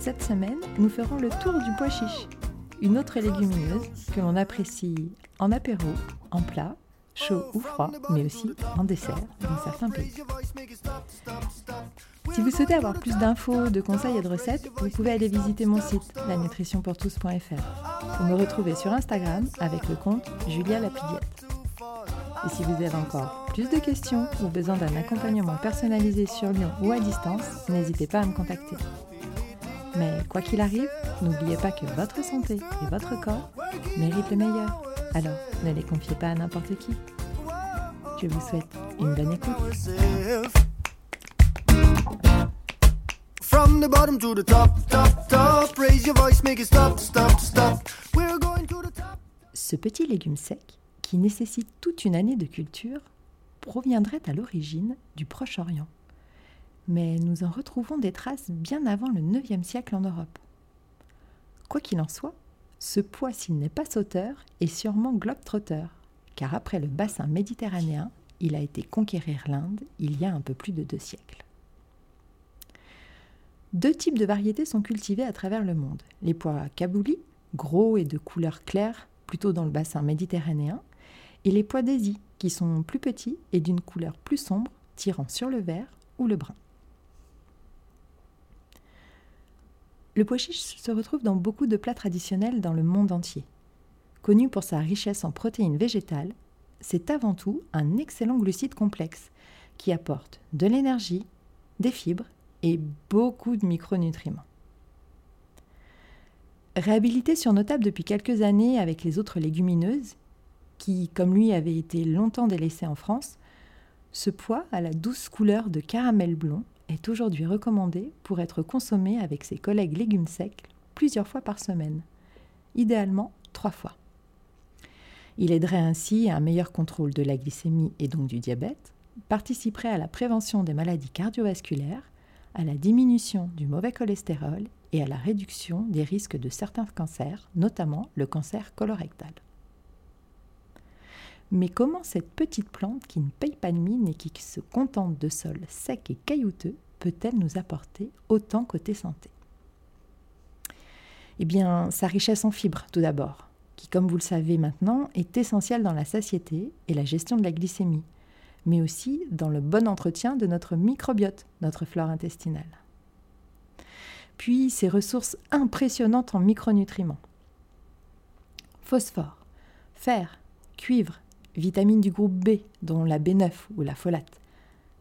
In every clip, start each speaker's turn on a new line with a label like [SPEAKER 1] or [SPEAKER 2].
[SPEAKER 1] Cette semaine, nous ferons le tour du pois chiche, une autre légumineuse que l'on apprécie en apéro, en plat, chaud ou froid, mais aussi en dessert dans certains pays. Si vous souhaitez avoir plus d'infos, de conseils et de recettes, vous pouvez aller visiter mon site, lanutritionpourtous.fr, ou me retrouver sur Instagram avec le compte Julia Lapidiette. Et si vous avez encore plus de questions ou besoin d'un accompagnement personnalisé sur Lyon ou à distance, n'hésitez pas à me contacter. Mais quoi qu'il arrive, n'oubliez pas que votre santé et votre corps méritent le meilleur. Alors, ne les confiez pas à n'importe qui. Je vous souhaite une bonne écoute. From the bottom to the top, top, top, raise your voice, make it stop, stop, stop. We're going to the top. Ce petit légume sec, qui nécessite toute une année de culture, proviendrait à l'origine du Proche-Orient mais nous en retrouvons des traces bien avant le IXe siècle en Europe. Quoi qu'il en soit, ce poids, s'il n'est pas sauteur, est sûrement globe-trotteur, car après le bassin méditerranéen, il a été conquérir l'Inde il y a un peu plus de deux siècles. Deux types de variétés sont cultivés à travers le monde. Les pois kabouli, gros et de couleur claire, plutôt dans le bassin méditerranéen, et les pois d'Asie, qui sont plus petits et d'une couleur plus sombre, tirant sur le vert ou le brun. Le pois chiche se retrouve dans beaucoup de plats traditionnels dans le monde entier. Connu pour sa richesse en protéines végétales, c'est avant tout un excellent glucide complexe qui apporte de l'énergie, des fibres et beaucoup de micronutriments. Réhabilité sur nos tables depuis quelques années avec les autres légumineuses, qui, comme lui, avaient été longtemps délaissées en France, ce pois a la douce couleur de caramel blond est aujourd'hui recommandé pour être consommé avec ses collègues légumes secs plusieurs fois par semaine, idéalement trois fois. Il aiderait ainsi à un meilleur contrôle de la glycémie et donc du diabète, participerait à la prévention des maladies cardiovasculaires, à la diminution du mauvais cholestérol et à la réduction des risques de certains cancers, notamment le cancer colorectal. Mais comment cette petite plante qui ne paye pas de mine et qui se contente de sols secs et caillouteux peut-elle nous apporter autant côté santé? Eh bien, sa richesse en fibres tout d'abord, qui comme vous le savez maintenant est essentielle dans la satiété et la gestion de la glycémie, mais aussi dans le bon entretien de notre microbiote, notre flore intestinale. Puis ses ressources impressionnantes en micronutriments. Phosphore, fer, cuivre, vitamines du groupe B, dont la B9 ou la folate,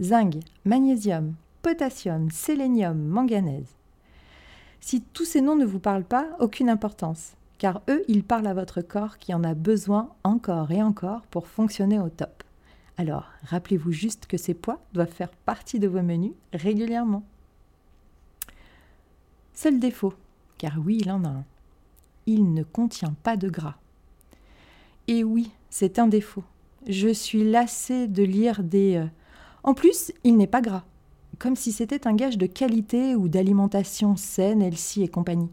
[SPEAKER 1] zinc, magnésium, potassium, sélénium, manganèse. Si tous ces noms ne vous parlent pas, aucune importance, car eux, ils parlent à votre corps qui en a besoin encore et encore pour fonctionner au top. Alors, rappelez-vous juste que ces poids doivent faire partie de vos menus régulièrement. Seul défaut, car oui, il en a un. Il ne contient pas de gras. Et oui, c'est un défaut. Je suis lassée de lire des... Euh, en plus, il n'est pas gras, comme si c'était un gage de qualité ou d'alimentation saine, healthy et compagnie.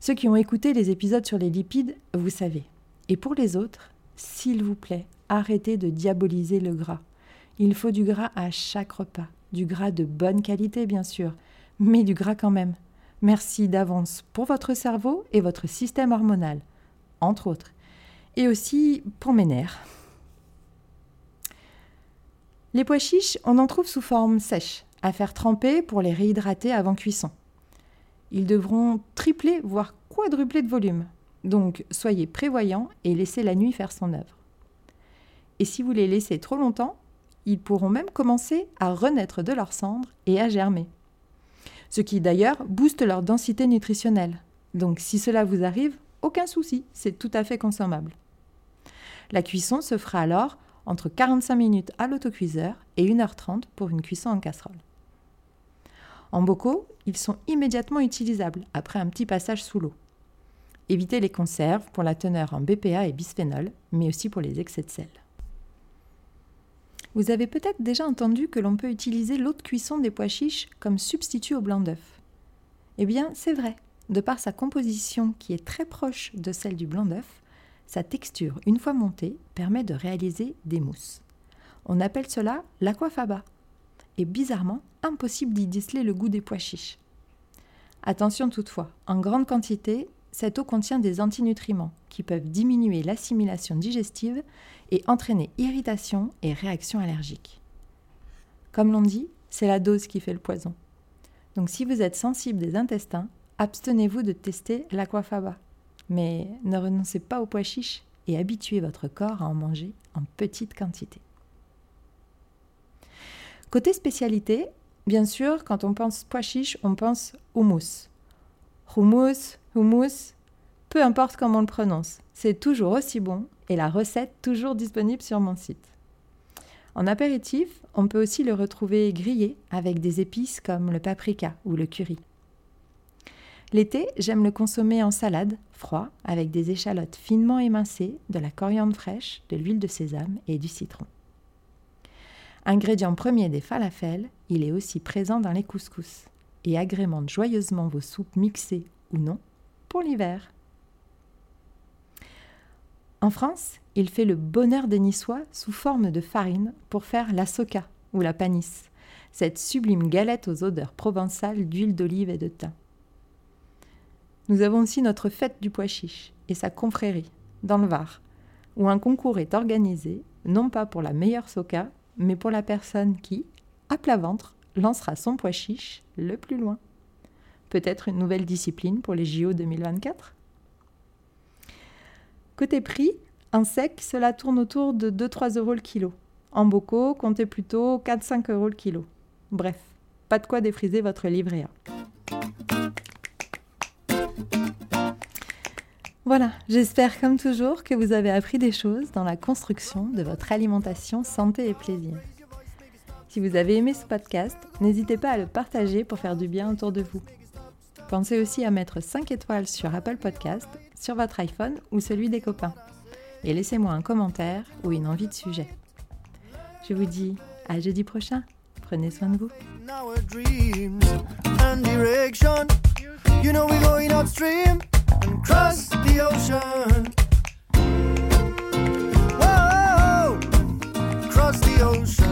[SPEAKER 1] Ceux qui ont écouté les épisodes sur les lipides, vous savez. Et pour les autres, s'il vous plaît, arrêtez de diaboliser le gras. Il faut du gras à chaque repas, du gras de bonne qualité bien sûr, mais du gras quand même. Merci d'avance pour votre cerveau et votre système hormonal, entre autres et aussi pour mes nerfs. Les pois chiches, on en trouve sous forme sèche, à faire tremper pour les réhydrater avant cuisson. Ils devront tripler, voire quadrupler de volume. Donc soyez prévoyants et laissez la nuit faire son œuvre. Et si vous les laissez trop longtemps, ils pourront même commencer à renaître de leurs cendres et à germer. Ce qui d'ailleurs booste leur densité nutritionnelle. Donc si cela vous arrive, aucun souci, c'est tout à fait consommable. La cuisson se fera alors entre 45 minutes à l'autocuiseur et 1h30 pour une cuisson en casserole. En bocaux, ils sont immédiatement utilisables après un petit passage sous l'eau. Évitez les conserves pour la teneur en BPA et bisphénol, mais aussi pour les excès de sel. Vous avez peut-être déjà entendu que l'on peut utiliser l'eau de cuisson des pois chiches comme substitut au blanc d'œuf. Eh bien, c'est vrai. De par sa composition qui est très proche de celle du blanc d'œuf, sa texture, une fois montée, permet de réaliser des mousses. On appelle cela l'aquafaba. Et bizarrement, impossible d'y déceler le goût des pois chiches. Attention toutefois, en grande quantité, cette eau contient des antinutriments qui peuvent diminuer l'assimilation digestive et entraîner irritation et réactions allergiques. Comme l'on dit, c'est la dose qui fait le poison. Donc si vous êtes sensible des intestins, abstenez-vous de tester l'aquafaba. Mais ne renoncez pas aux pois chiches et habituez votre corps à en manger en petite quantité. Côté spécialité, bien sûr, quand on pense pois chiches, on pense houmous. Houmous, houmous, peu importe comment on le prononce, c'est toujours aussi bon et la recette toujours disponible sur mon site. En apéritif, on peut aussi le retrouver grillé avec des épices comme le paprika ou le curry. L'été, j'aime le consommer en salade, froid, avec des échalotes finement émincées, de la coriandre fraîche, de l'huile de sésame et du citron. Ingrédient premier des falafels, il est aussi présent dans les couscous et agrémente joyeusement vos soupes mixées ou non pour l'hiver. En France, il fait le bonheur des Niçois sous forme de farine pour faire la soca ou la panisse, cette sublime galette aux odeurs provençales d'huile d'olive et de thym. Nous avons aussi notre fête du pois chiche et sa confrérie, dans le Var, où un concours est organisé, non pas pour la meilleure soca, mais pour la personne qui, à plat ventre, lancera son pois chiche le plus loin. Peut-être une nouvelle discipline pour les JO 2024 Côté prix, en sec, cela tourne autour de 2-3 euros le kilo. En bocaux, comptez plutôt 4-5 euros le kilo. Bref, pas de quoi défriser votre livret A. Voilà, j'espère comme toujours que vous avez appris des choses dans la construction de votre alimentation santé et plaisir. Si vous avez aimé ce podcast, n'hésitez pas à le partager pour faire du bien autour de vous. Pensez aussi à mettre 5 étoiles sur Apple Podcast, sur votre iPhone ou celui des copains. Et laissez-moi un commentaire ou une envie de sujet. Je vous dis à jeudi prochain. Prenez soin de vous. You know we're going upstream and cross the ocean. Whoa, cross the ocean.